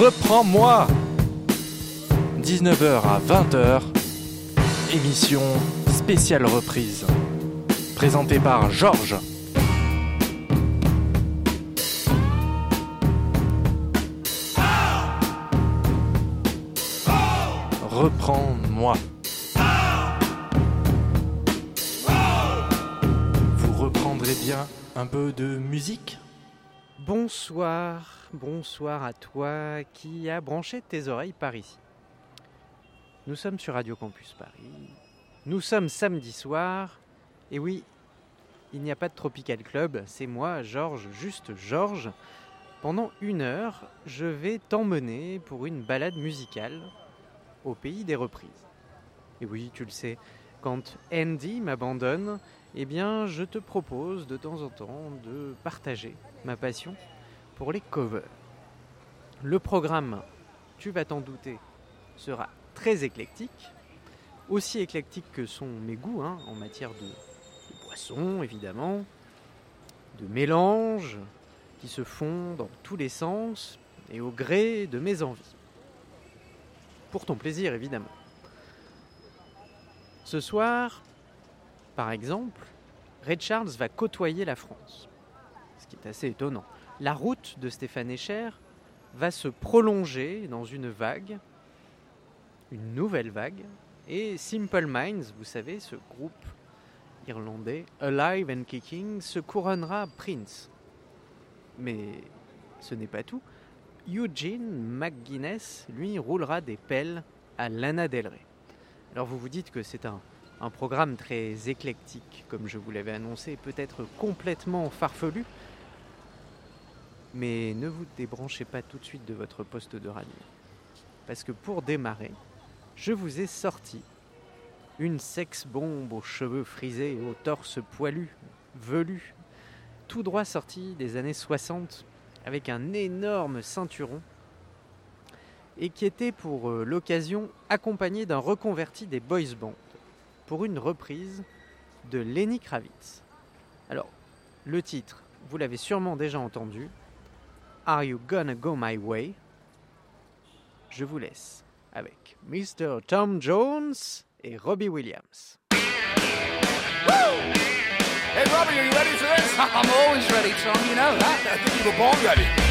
Reprends-moi. 19h à 20h, émission spéciale reprise, présentée par Georges. Reprends-moi. Vous reprendrez bien un peu de musique? Bonsoir, bonsoir à toi qui a branché tes oreilles par ici. Nous sommes sur Radio Campus Paris. Nous sommes samedi soir. Et oui, il n'y a pas de Tropical Club, c'est moi, Georges, juste Georges. Pendant une heure, je vais t'emmener pour une balade musicale au pays des reprises. Et oui, tu le sais, quand Andy m'abandonne, eh bien, je te propose de temps en temps de partager ma passion pour les covers. Le programme, tu vas t'en douter, sera très éclectique, aussi éclectique que sont mes goûts hein, en matière de, de boissons, évidemment, de mélanges qui se font dans tous les sens et au gré de mes envies. Pour ton plaisir, évidemment. Ce soir, par exemple, Red Charles va côtoyer la France, ce qui est assez étonnant. La route de Stéphane Echer va se prolonger dans une vague, une nouvelle vague, et Simple Minds, vous savez, ce groupe irlandais, Alive and Kicking, se couronnera Prince. Mais ce n'est pas tout. Eugene McGuinness, lui, roulera des pelles à Lana Del Rey. Alors vous vous dites que c'est un programme très éclectique, comme je vous l'avais annoncé, peut-être complètement farfelu. Mais ne vous débranchez pas tout de suite de votre poste de radio. Parce que pour démarrer, je vous ai sorti une sex-bombe aux cheveux frisés au torse poilu, velu, tout droit sorti des années 60, avec un énorme ceinturon, et qui était pour euh, l'occasion accompagné d'un reconverti des boys bands pour une reprise de Lenny Kravitz. Alors, le titre, vous l'avez sûrement déjà entendu, Are You Gonna Go My Way? Je vous laisse avec Mr. Tom Jones et Robbie Williams. Hey, Robbie, are you ready for this? I'm always ready, Tom. You know that. I think you were born ready.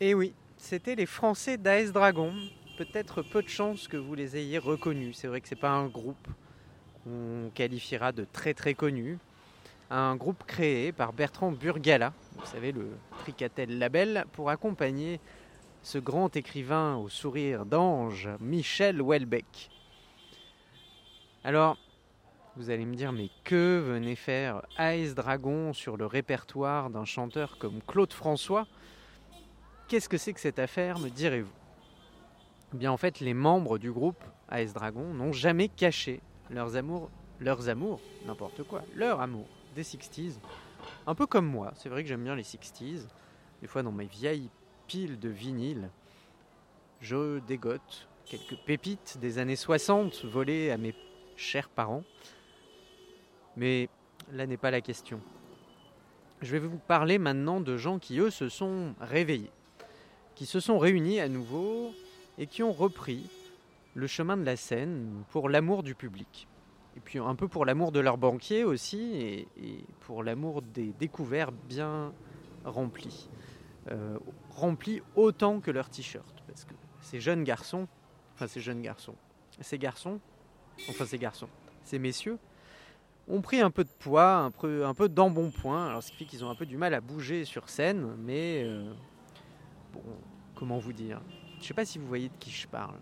Et oui, c'était les Français d'AS Dragon. Peut-être peu de chance que vous les ayez reconnus. C'est vrai que c'est pas un groupe qu'on qualifiera de très très connu. Un groupe créé par Bertrand Burgala, vous savez, le Tricatel Label, pour accompagner ce grand écrivain au sourire d'ange, Michel Houellebecq. Alors, vous allez me dire, mais que venait faire AS Dragon sur le répertoire d'un chanteur comme Claude François? Qu'est-ce que c'est que cette affaire, me direz-vous? Eh Bien, en fait, les membres du groupe AS Dragon n'ont jamais caché leurs amours, leurs amours, n'importe quoi, leur amour des 60s. Un peu comme moi, c'est vrai que j'aime bien les 60s. Des fois, dans mes vieilles piles de vinyle, je dégote quelques pépites des années 60 volées à mes chers parents. Mais là n'est pas la question. Je vais vous parler maintenant de gens qui, eux, se sont réveillés, qui se sont réunis à nouveau et qui ont repris le chemin de la scène pour l'amour du public. Et puis un peu pour l'amour de leurs banquiers aussi, et, pour l'amour des découvertes bien remplis. Euh, remplis autant que leurs t-shirts. Parce que ces jeunes garçons, enfin ces jeunes garçons, ces garçons, enfin ces garçons, ces messieurs, ont pris un peu de poids, un peu, un peu d'embonpoint, alors ce qui fait qu'ils ont un peu du mal à bouger sur scène, mais euh, bon, comment vous dire Je ne sais pas si vous voyez de qui je parle.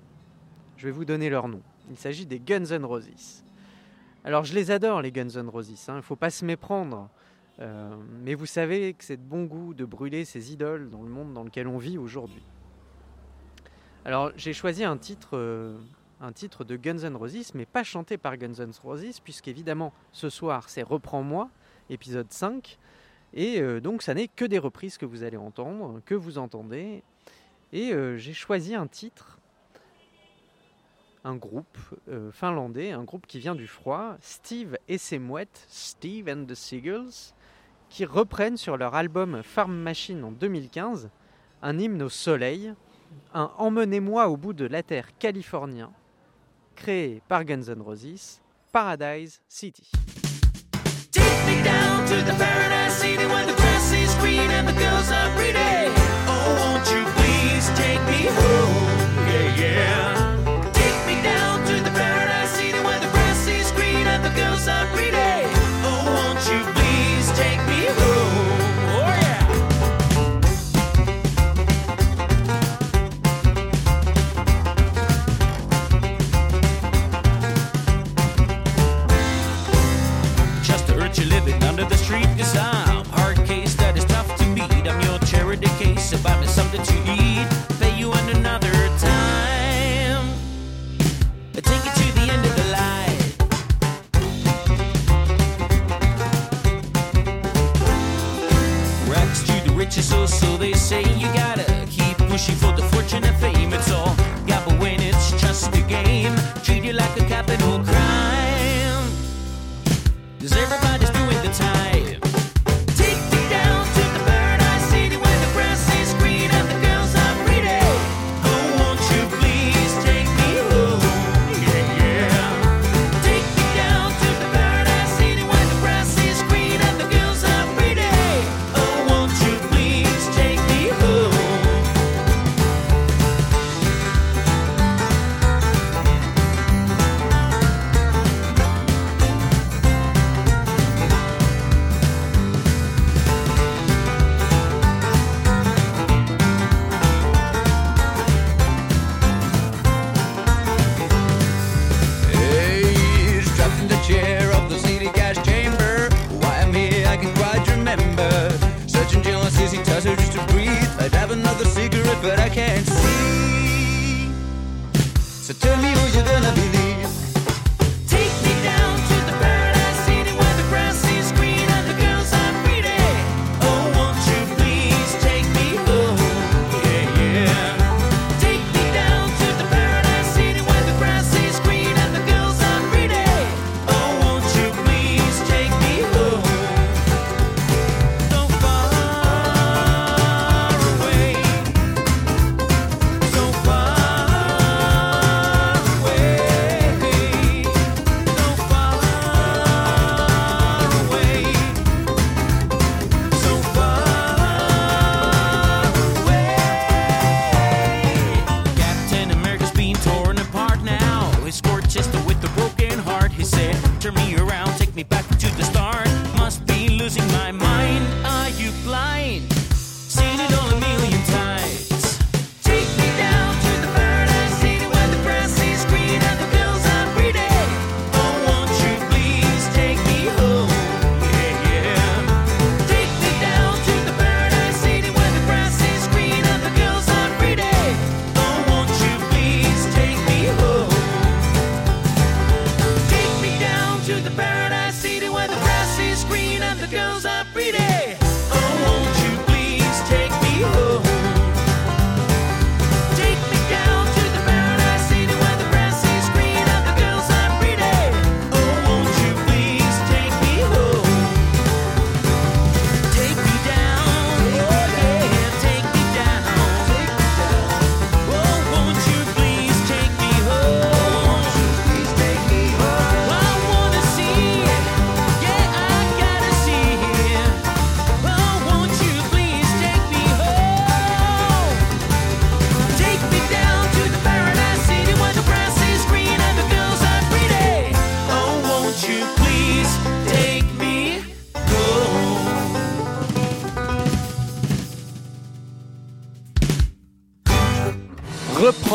Je vais vous donner leur nom. Il s'agit des Guns N' Roses. Alors je les adore les Guns N' Roses, il hein, ne faut pas se méprendre. Euh, mais vous savez que c'est de bon goût de brûler ces idoles dans le monde dans lequel on vit aujourd'hui. Alors j'ai choisi un titre, euh, de Guns N' Roses, mais pas chanté par Guns N' Roses, puisqu'évidemment ce soir c'est Reprends-moi, épisode 5, et euh, donc ça n'est que des reprises que vous allez entendre, que vous entendez, et euh, j'ai choisi un titre, un groupe euh, finlandais, un groupe qui vient du froid, Steve et ses mouettes, Steve and the Seagulls, qui reprennent sur leur album Farm Machine en 2015 un hymne au soleil, un Emmenez-moi au bout de la terre californien, créé par Guns N' Roses, Paradise City. Take me down to the paradise city the grass is green and the girls are. They say You gotta keep pushing for the fortune and fame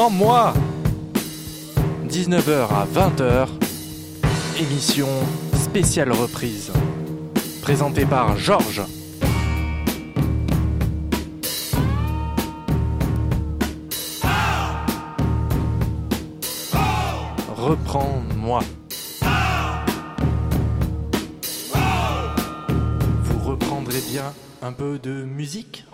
en moi. 19h à 20h, émission spéciale reprise, présentée par Georges. Reprends-moi. Vous reprendrez bien un peu de musique?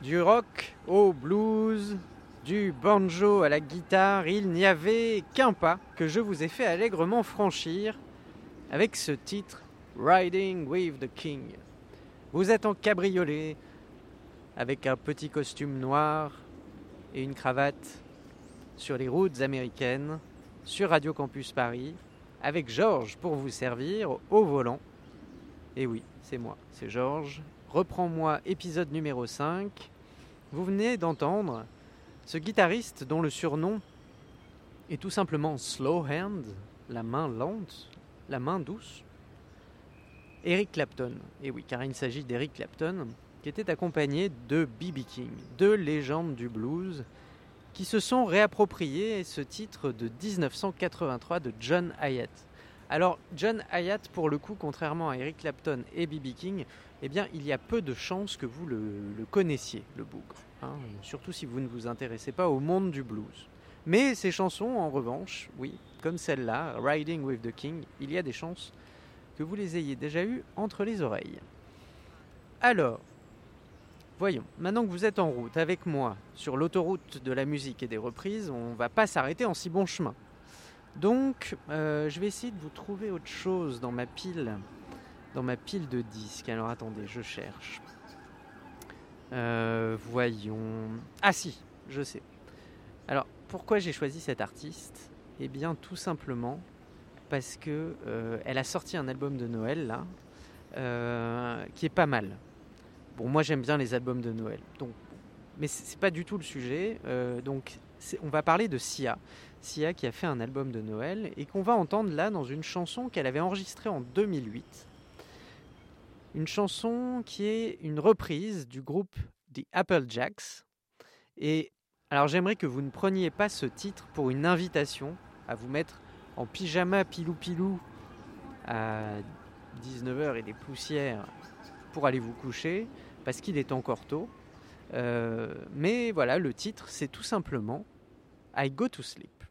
Du rock au blues, du banjo à la guitare, il n'y avait qu'un pas que je vous ai fait allègrement franchir avec ce titre Riding with the King. Vous êtes en cabriolet avec un petit costume noir et une cravate sur les routes américaines sur Radio Campus Paris avec Georges pour vous servir au volant. Et oui, c'est moi, c'est Georges Reprends-moi épisode numéro 5. Vous venez d'entendre ce guitariste dont le surnom est tout simplement Slow Hand, la main lente, la main douce. Eric Clapton. Et oui, car il s'agit d'Eric Clapton, qui était accompagné de B.B. King, deux légendes du blues, qui se sont réappropriés ce titre de 1983 de John Hyatt. Alors, John Hyatt, pour le coup, contrairement à Eric Clapton et B.B. King, eh bien, il y a peu de chances que vous le, connaissiez, le bougre. hein, surtout si vous ne vous intéressez pas au monde du blues. Mais ces chansons, en revanche, oui, comme celle-là, Riding with the King, il y a des chances que vous les ayez déjà eues entre les oreilles. Alors, voyons, maintenant que vous êtes en route avec moi sur l'autoroute de la musique et des reprises, on va pas s'arrêter en si bon chemin. Donc, euh, je vais essayer de vous trouver autre chose dans ma pile, dans ma pile de disques. Alors attendez, je cherche. Euh, voyons. Ah si, je sais. Alors, pourquoi j'ai choisi cet artiste? Eh bien, tout simplement parce que euh, elle a sorti un album de Noël là, euh, qui est pas mal. Bon, moi j'aime bien les albums de Noël, donc, mais c'est pas du tout le sujet. Donc, on va parler de Sia, Sia qui a fait un album de Noël et qu'on va entendre là dans une chanson qu'elle avait enregistrée en 2008. Une chanson qui est une reprise du groupe The Applejacks. Et alors j'aimerais que vous ne preniez pas ce titre pour une invitation à vous mettre en pyjama pilou pilou à 19h et des poussières pour aller vous coucher parce qu'il est encore tôt. Euh, mais voilà, le titre c'est tout simplement I Go to Sleep.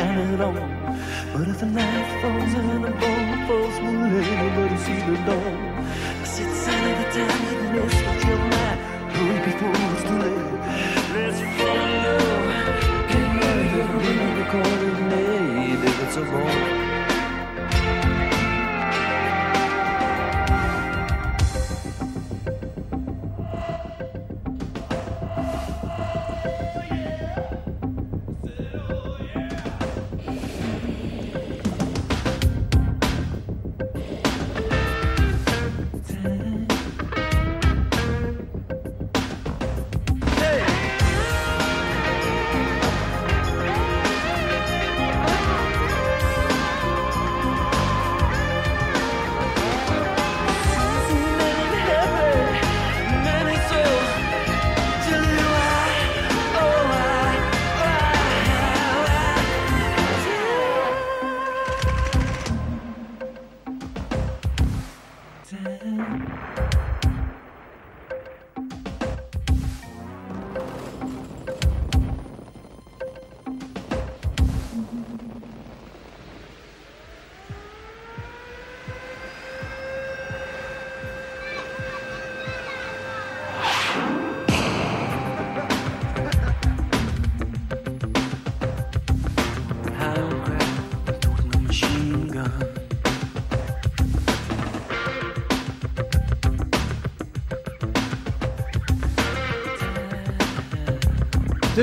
On. But if the night falls and the bomb falls, will anybody see the dawn? I said, sign of the time, you know, switch your mind. Hurry before it's too late. Let's fall in love. Get married, the corner, maybe it's a wrong.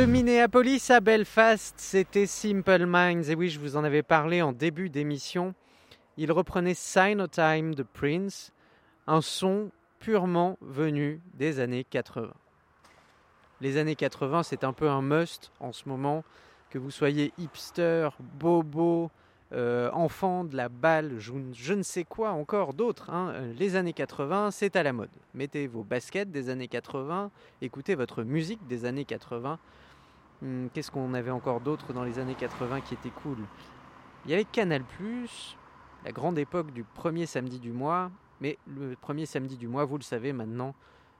Minneapolis à Belfast, c'était Simple Minds. Et oui, je vous en avais parlé en début d'émission. Il reprenait Sign of Time de Prince, un son purement venu des années 80. Les années 80, c'est un peu un must en ce moment, que vous soyez hipster, bobo, euh, enfant de la balle, je, ne sais quoi encore d'autres. hein. Les années 80, c'est à la mode. Mettez vos baskets des années 80, écoutez votre musique des années 80. Hum, Qu'est-ce qu'on avait encore d'autre dans les années 80 qui était cool? Il y avait Canal+, la grande époque du premier samedi du mois. Mais le premier samedi du mois, vous le savez maintenant,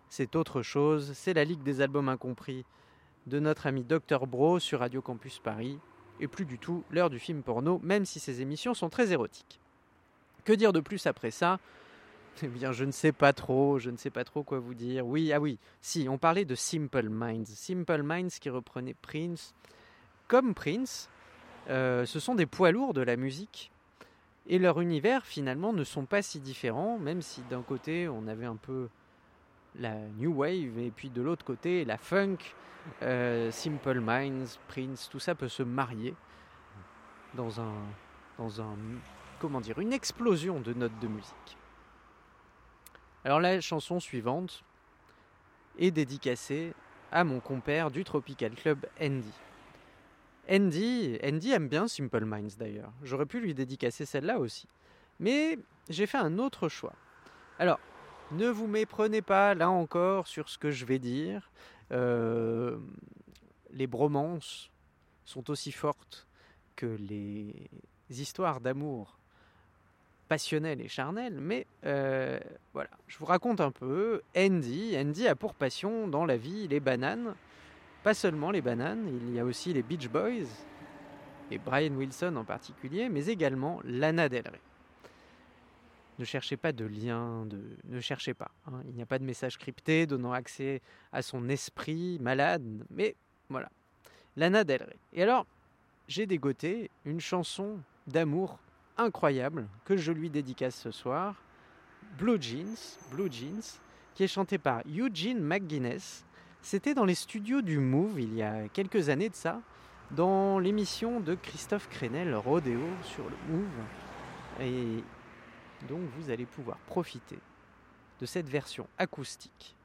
c'est autre chose. C'est la Ligue des albums incompris de notre ami Dr Bro sur Radio Campus Paris. Et plus du tout l'heure du film porno, même si ces émissions sont très érotiques. Que dire de plus après ça? Eh bien, je ne sais pas trop, je ne sais pas trop quoi vous dire. Oui, ah oui, si, on parlait de Simple Minds. Simple Minds qui reprenait Prince. Comme Prince, euh, ce sont des poids lourds de la musique. Et leurs univers, finalement, ne sont pas si différents, même si d'un côté, on avait un peu la New Wave, et puis de l'autre côté, la funk, euh, Simple Minds, Prince, tout ça peut se marier dans un dans un, comment dire, une explosion de notes de musique. Alors la chanson suivante est dédicacée à mon compère du Tropical Club Andy. Andy, Andy aime bien Simple Minds d'ailleurs. J'aurais pu lui dédicacer celle-là aussi. Mais j'ai fait un autre choix. Alors, ne vous méprenez pas là encore sur ce que je vais dire. Euh, les bromances sont aussi fortes que les histoires d'amour passionnelles et charnelles, mais euh, voilà, je vous raconte un peu. Andy, Andy a pour passion dans la vie les bananes, pas seulement les bananes, il y a aussi les Beach Boys, et Brian Wilson en particulier, mais également Lana Del Rey. Ne cherchez pas de lien, de... ne cherchez pas. hein. Il n'y a pas de message crypté donnant accès à son esprit malade, mais voilà. Lana Del Rey. Et alors, j'ai dégoté une chanson d'amour incroyable que je lui dédicace ce soir, Blue Jeans, Blue Jeans, qui est chantée par Eugene McGuinness. C'était dans les studios du Move il y a quelques années de ça, dans l'émission de Christophe Crenel, Rodeo sur le Move. Et donc vous allez pouvoir profiter de cette version acoustique.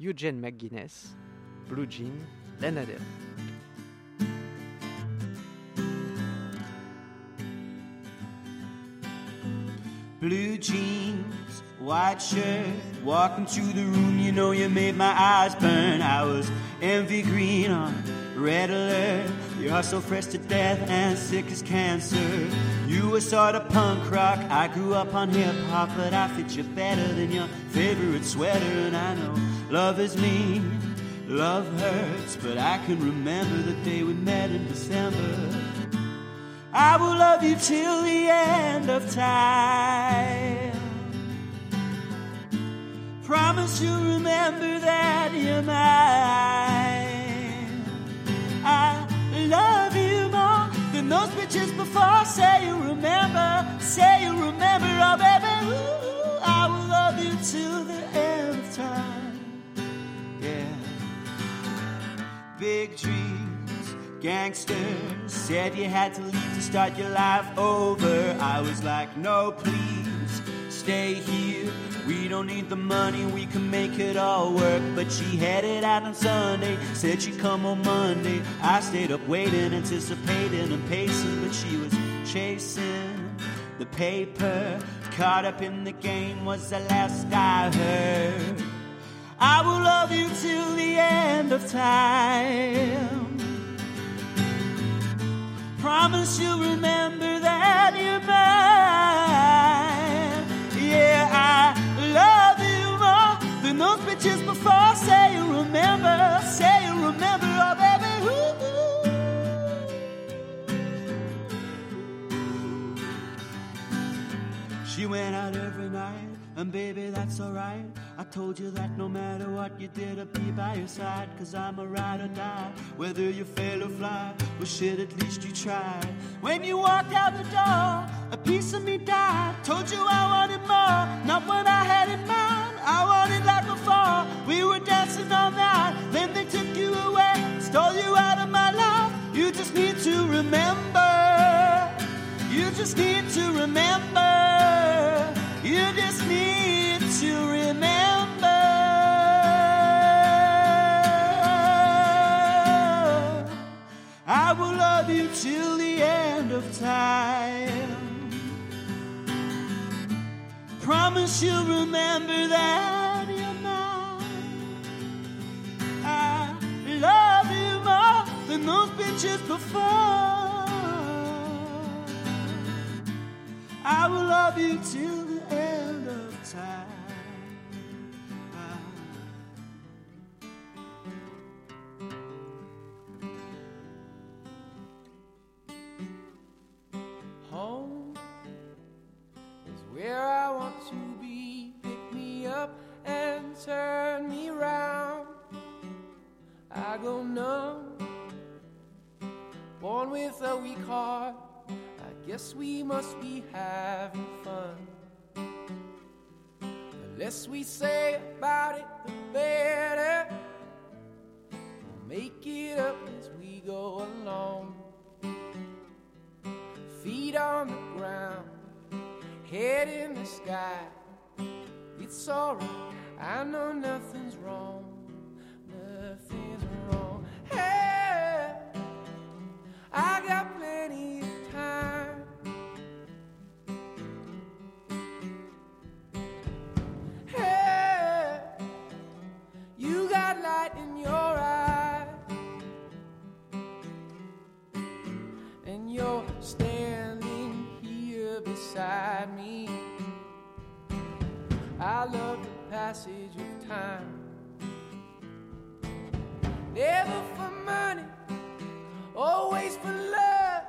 Eugene McGuinness, Blue Jean, Lana Blue jeans, white shirt, walking through the room, you know you made my eyes burn. I was envy green on red alert. You're so fresh to death and sick as cancer. You were sort of punk rock. I grew up on hip hop, but I fit you better than your favorite sweater. And I know love is mean, love hurts, but I can remember the day we met in December. I will love you till the end of time. Promise you'll remember that you're mine. I love you more than those bitches before. Say you remember, say you remember, oh baby. Ooh, I will love you till the end of time. Yeah. Big dreams, gangsters said you had to leave to start your life over. I was like, no, please, stay here. We don't need the money, we can make it all work. But she headed out on Sunday, said she'd come on Monday. I stayed up waiting, anticipating and pacing, but she was chasing the paper. Caught up in the game was the last I heard. I will love you till the end of time. Promise you'll remember that you're mine. Yeah, I love you more than those bitches before. Say you remember, say you remember, oh baby. She went out every night, and baby, that's alright. I told you that no matter what you did, I'd be by your side. Cause I'm a ride or die. Whether you fail or fly, well, shit, at least you tried. When you walked out the door, a piece of me died. Told you I wanted more, not what I had in mind. I wanted like before. We were dancing all night, then they took you away, stole you out of my life. You just need to remember. You just need to remember. You just need to remember. I will love you till the end of time. Promise you'll remember that you're mine. I love you more than those bitches before. I will love you till must be having fun. The less we say about it, the better. We'll make it up as we go along. feet on the ground, head in the sky. It's alright, I know nothing's wrong, nothing's wrong. Hey, I got plenty I love the passage of time. Never for money, always for love.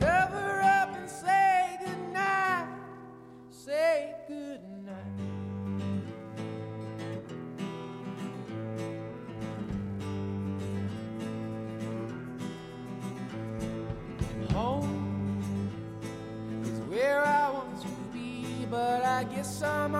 Cover up and say goodnight. Say goodnight. Home is where I want to be, but I guess I'm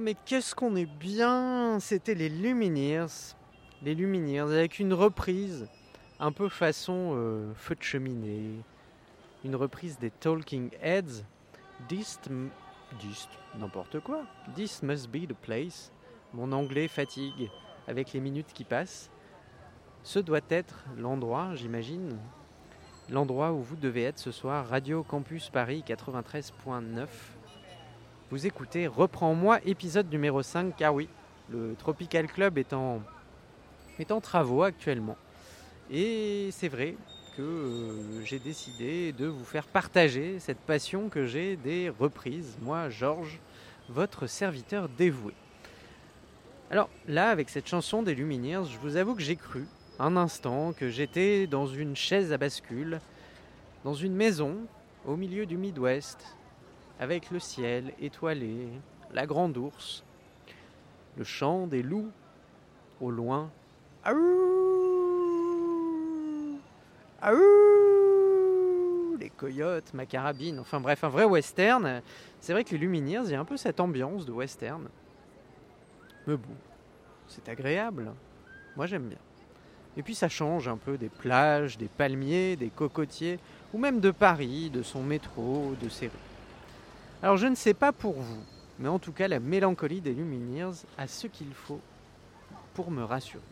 mais qu'est-ce qu'on est bien C'était les Lumineers. Les Lumineers, avec une reprise un peu façon euh, feu de cheminée. Une reprise des Talking Heads. This, this, n'importe quoi. This must be the place. Mon anglais fatigue avec les minutes qui passent. Ce doit être l'endroit, j'imagine. L'endroit où vous devez être ce soir. Radio Campus Paris 93.9. Vous écoutez Reprends-moi, épisode numéro 5, car oui, le Tropical Club est en, est en travaux actuellement. Et c'est vrai que euh, j'ai décidé de vous faire partager cette passion que j'ai des reprises. Moi, Georges, votre serviteur dévoué. Alors là, avec cette chanson des Lumineers, je vous avoue que j'ai cru un instant que j'étais dans une chaise à bascule, dans une maison au milieu du Midwest, avec le ciel étoilé, la grande ours, le chant des loups au loin. Aouh Aouh Les coyotes, ma carabine, enfin bref, un vrai western. C'est vrai que les Lumineers, il y a un peu cette ambiance de western. Mais bon, c'est agréable. Moi j'aime bien. Et puis ça change un peu des plages, des palmiers, des cocotiers, ou même de Paris, de son métro, de ses rues. Alors je ne sais pas pour vous, mais en tout cas la mélancolie des Lumineers a ce qu'il faut pour me rassurer.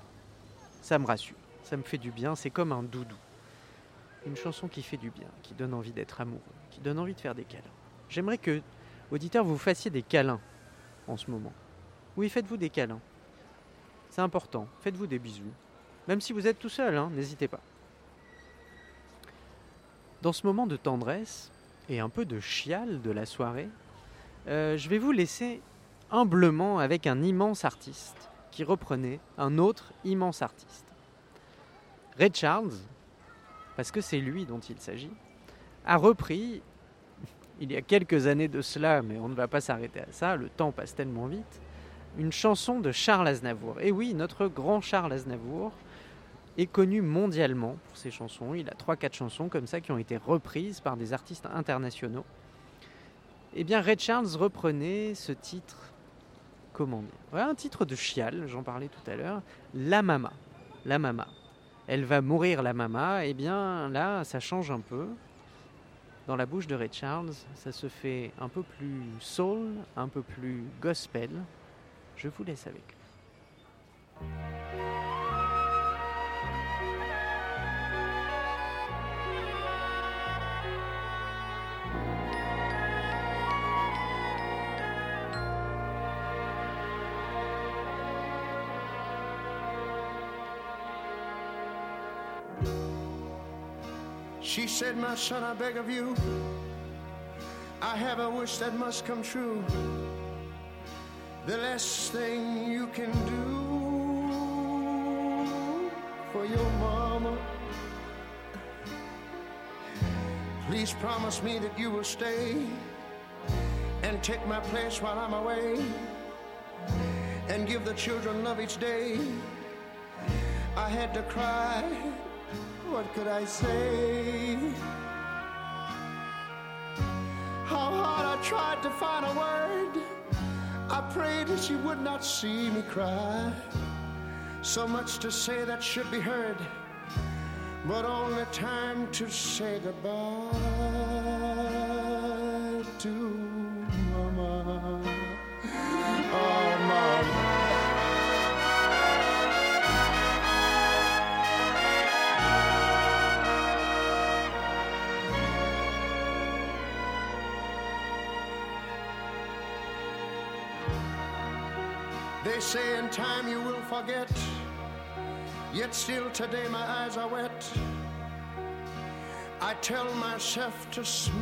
Ça me rassure, ça me fait du bien, c'est comme un doudou. Une chanson qui fait du bien, qui donne envie d'être amoureux, qui donne envie de faire des câlins. J'aimerais que, auditeurs, vous fassiez des câlins en ce moment. Oui, faites-vous des câlins. C'est important, faites-vous des bisous. Même si vous êtes tout seul, hein, n'hésitez pas. Dans ce moment de tendresse et un peu de chial de la soirée, euh, je vais vous laisser humblement avec un immense artiste qui reprenait un autre immense artiste. Ray Charles, parce que c'est lui dont il s'agit, a repris, il y a quelques années de cela, mais on ne va pas s'arrêter à ça, le temps passe tellement vite, une chanson de Charles Aznavour. Et oui, notre grand Charles Aznavour est connu mondialement pour ses chansons. Il a 3-4 chansons comme ça qui ont été reprises par des artistes internationaux. Eh bien, Ray Charles reprenait ce titre, comment dire Un titre de chial, j'en parlais tout à l'heure, La Mama. La Mama. Elle va mourir, la Mama. Eh bien, là, ça change un peu. Dans la bouche de Ray Charles, ça se fait un peu plus soul, un peu plus gospel. Je vous laisse avec said, My son, I beg of you, I have a wish that must come true. The last thing you can do for your mama. Please promise me that you will stay and take my place while I'm away and give the children love each day. I had to cry. What could I say? How hard I tried to find a word. I prayed that she would not see me cry. So much to say that should be heard, but only time to say goodbye say in time you will forget, yet still today my eyes are wet. I tell myself to smile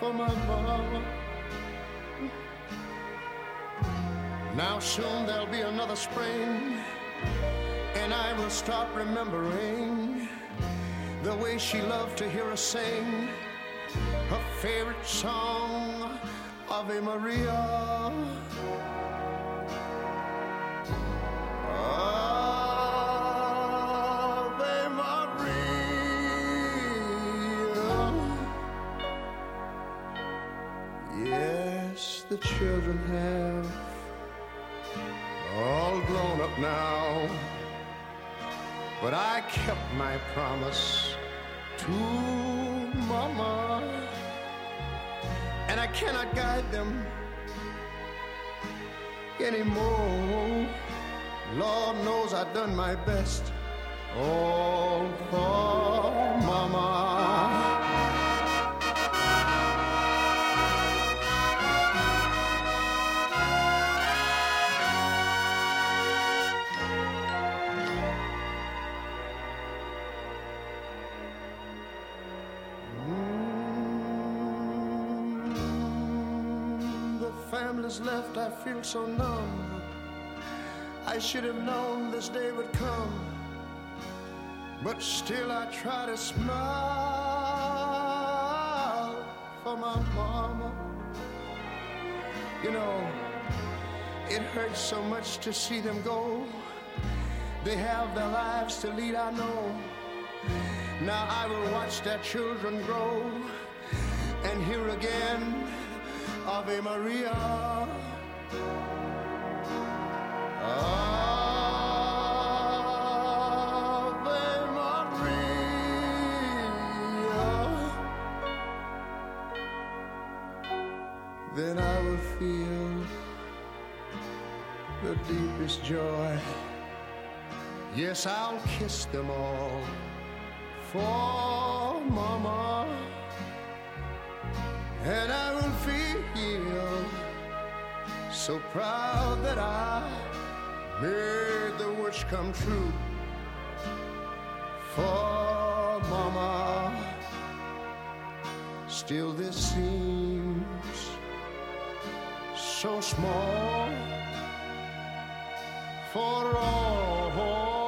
for my mama. Now soon there'll be another spring, and I will start remembering the way she loved to hear us sing her favorite song, Ave Maria. Ave Maria. Yes, the children have all grown up now. But I kept my promise to Mama. And I cannot guide them anymore. Lord knows I've done my best. All for Mama. Left, I feel so numb. I should have known this day would come. But still, I try to smile for my mama. You know, it hurts so much to see them go. They have their lives to lead, I know. Now I will watch their children grow and hear again Ave Maria. Then I will feel the deepest joy. Yes, I'll kiss them all for so proud that I made the wish come true for Mama. Still, this seems so small for all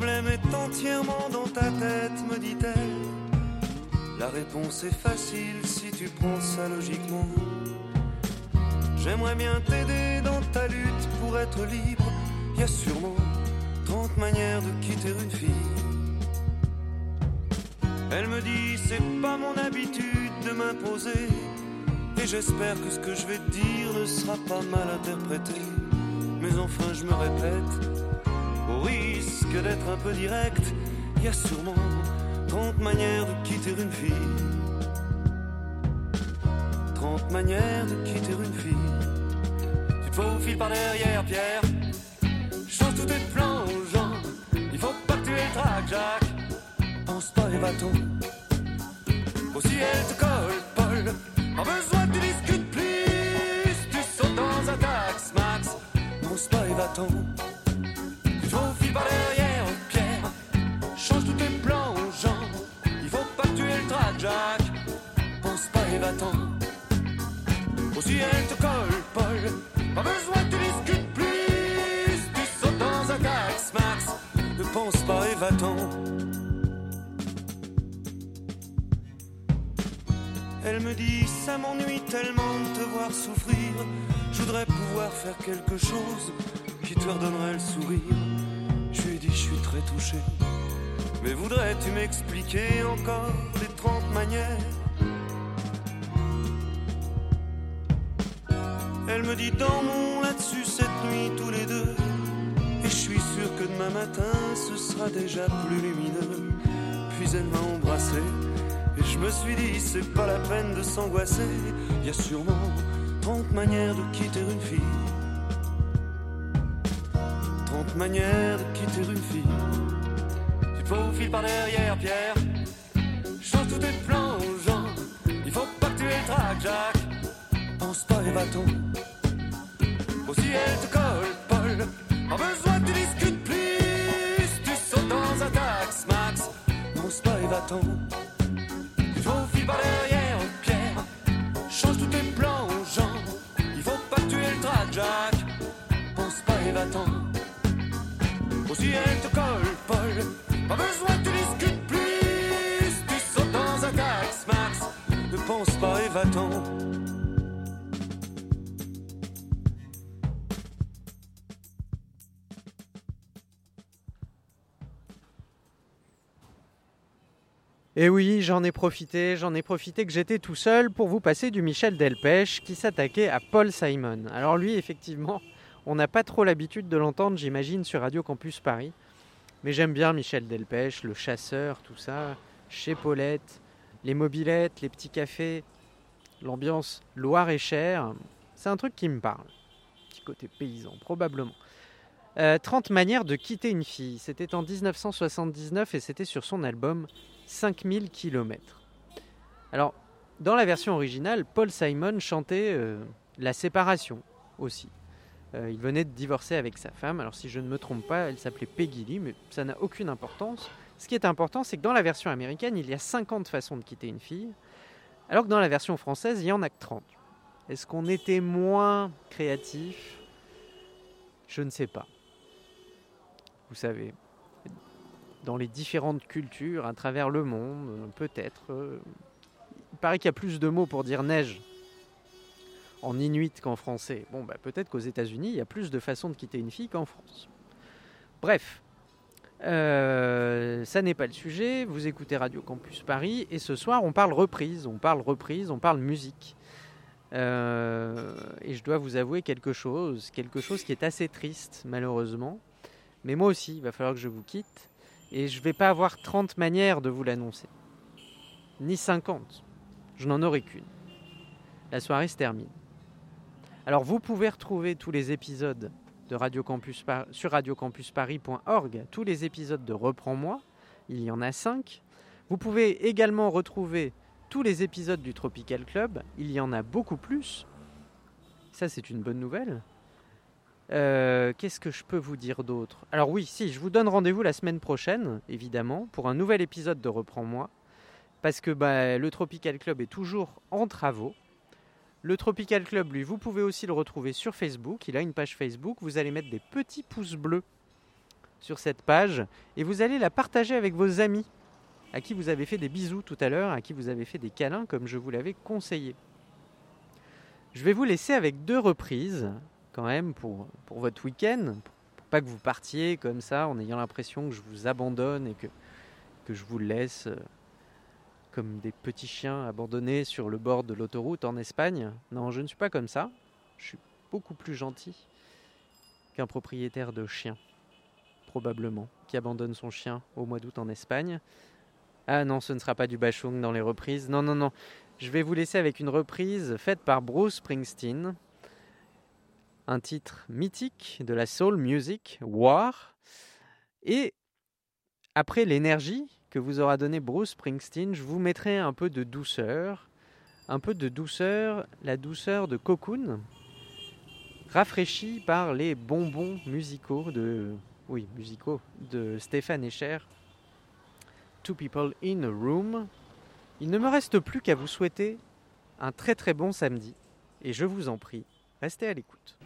problème est entièrement dans ta tête, me dit-elle. La réponse est facile si tu prends ça logiquement. J'aimerais bien t'aider dans ta lutte pour être libre. Y a sûrement 30 manières de quitter une fille. Elle me dit c'est pas mon habitude de m'imposer. Et j'espère que ce que je vais te dire ne sera pas mal interprété. Mais enfin je me répète, au risque d'être un peu direct, il y a sûrement 30 manières de quitter une fille. 30 manières de quitter une fille. Tu te faufiles par derrière, Pierre. Change tous tes plans aux gens. Il faut pas que tu aies le trac, Jacques. Pense pas et va-t'en. Aussi elle te Va-t'en. Aussi elle te colle, Paul. Pas besoin que tu discutes plus. Tu sautes dans un tax, Max. Ne pense pas et va-t'en. Elle me dit ça m'ennuie tellement de te voir souffrir. Je voudrais pouvoir faire quelque chose qui te redonnerait le sourire. Je lui ai dit je suis très touché. Mais voudrais-tu m'expliquer encore les 30 manières Elle me dit dormons là-dessus cette nuit tous les deux. Et je suis sûr que demain matin ce sera déjà plus lumineux. Puis elle m'a embrassé. Et je me suis dit, c'est pas la peine de s'angoisser. Y a sûrement 30 manières de quitter une fille. 30 manières de quitter une fille. Tu te faufiles par derrière, Pierre. Change tous tes plans aux gens. Il faut pas que tu aies le Pense pas et va-t'en. Aussi elle te colle, Paul. Pas besoin tu discutes plus. Tu sautes dans un tax, Max. Pense pas et va-t'en. Tu faufiles par derrière, Pierre. Change tous tes plans aux gens. Il faut pas que tu aies le trac, Jacques. Pense pas et va-t'en. Aussi elle te colle, Paul. Pas besoin tu discutes plus. Tu sautes dans un tax, Max. Ne pense pas et va-t'en. Et oui, j'en ai profité, j'en ai profité que j'étais tout seul pour vous passer du Michel Delpech qui s'attaquait à Paul Simon. Alors lui, effectivement, on n'a pas trop l'habitude de l'entendre, j'imagine, sur Radio Campus Paris. Mais j'aime bien Michel Delpech, le chasseur, tout ça, chez Paulette, les mobilettes, les petits cafés, l'ambiance Loire-et-Cher. C'est un truc qui me parle. Petit côté paysan, probablement. Euh, 30 manières de quitter une fille. C'était en 1979 et c'était sur son album 5000 km. Alors, dans la version originale, Paul Simon chantait euh, la séparation aussi. Euh, il venait de divorcer avec sa femme. Alors, si je ne me trompe pas, elle s'appelait Peggy Lee, mais ça n'a aucune importance. Ce qui est important, c'est que dans la version américaine, il y a 50 façons de quitter une fille, alors que dans la version française, il y en a que 30. Est-ce qu'on était moins créatif? Je ne sais pas. Vous savez, dans les différentes cultures à travers le monde, euh, peut-être. euh, paraît qu'il y a plus de mots pour dire neige en inuit qu'en français. Bon, bah, peut-être qu'aux États-Unis, il y a plus de façons de quitter une fille qu'en France. Bref, euh, ça n'est pas le sujet. Vous écoutez Radio Campus Paris et ce soir, on parle reprise, on parle reprise, on parle musique. Et je dois vous avouer quelque chose, quelque chose qui est assez triste, malheureusement. Mais moi aussi, il va falloir que je vous quitte. Et je ne vais pas avoir 30 manières de vous l'annoncer. Ni 50. Je n'en aurai qu'une. La soirée se termine. Alors vous pouvez retrouver tous les épisodes de Radio Campus sur radiocampusparis.org, tous les épisodes de Reprends-moi. Il y en a 5. Vous pouvez également retrouver tous les épisodes du Tropical Club. Il y en a beaucoup plus. Ça, c'est une bonne nouvelle. Euh, Qu'est-ce que je peux vous dire d'autre? Alors oui, si, je vous donne rendez-vous la semaine prochaine, évidemment, pour un nouvel épisode de Reprends-moi. Parce que bah, le Tropical Club est toujours en travaux. Le Tropical Club, lui, vous pouvez aussi le retrouver sur Facebook. Il a une page Facebook. Vous allez mettre des petits pouces bleus sur cette page et vous allez la partager avec vos amis à qui vous avez fait des bisous tout à l'heure, à qui vous avez fait des câlins comme je vous l'avais conseillé. Je vais vous laisser avec deux reprises pour, votre week-end, pas que vous partiez comme ça en ayant l'impression que je vous abandonne et que, que je vous laisse euh, comme des petits chiens abandonnés sur le bord de l'autoroute en Espagne. Non, je ne suis pas comme ça. Je suis beaucoup plus gentil qu'un propriétaire de chien, probablement, qui abandonne son chien au mois d'août en Espagne. Ah non, ce ne sera pas du bashung dans les reprises. Non, non, non. Je vais vous laisser avec une reprise faite par Bruce Springsteen. Un titre mythique de la soul music, War. Et après l'énergie que vous aura donné Bruce Springsteen, je vous mettrai un peu de douceur. Un peu de douceur, la douceur de Cocoon, rafraîchie par les bonbons musicaux de. Oui, musicaux de Stéphane Escher. Two People in a Room. Il ne me reste plus qu'à vous souhaiter un très très bon samedi. Et je vous en prie, restez à l'écoute.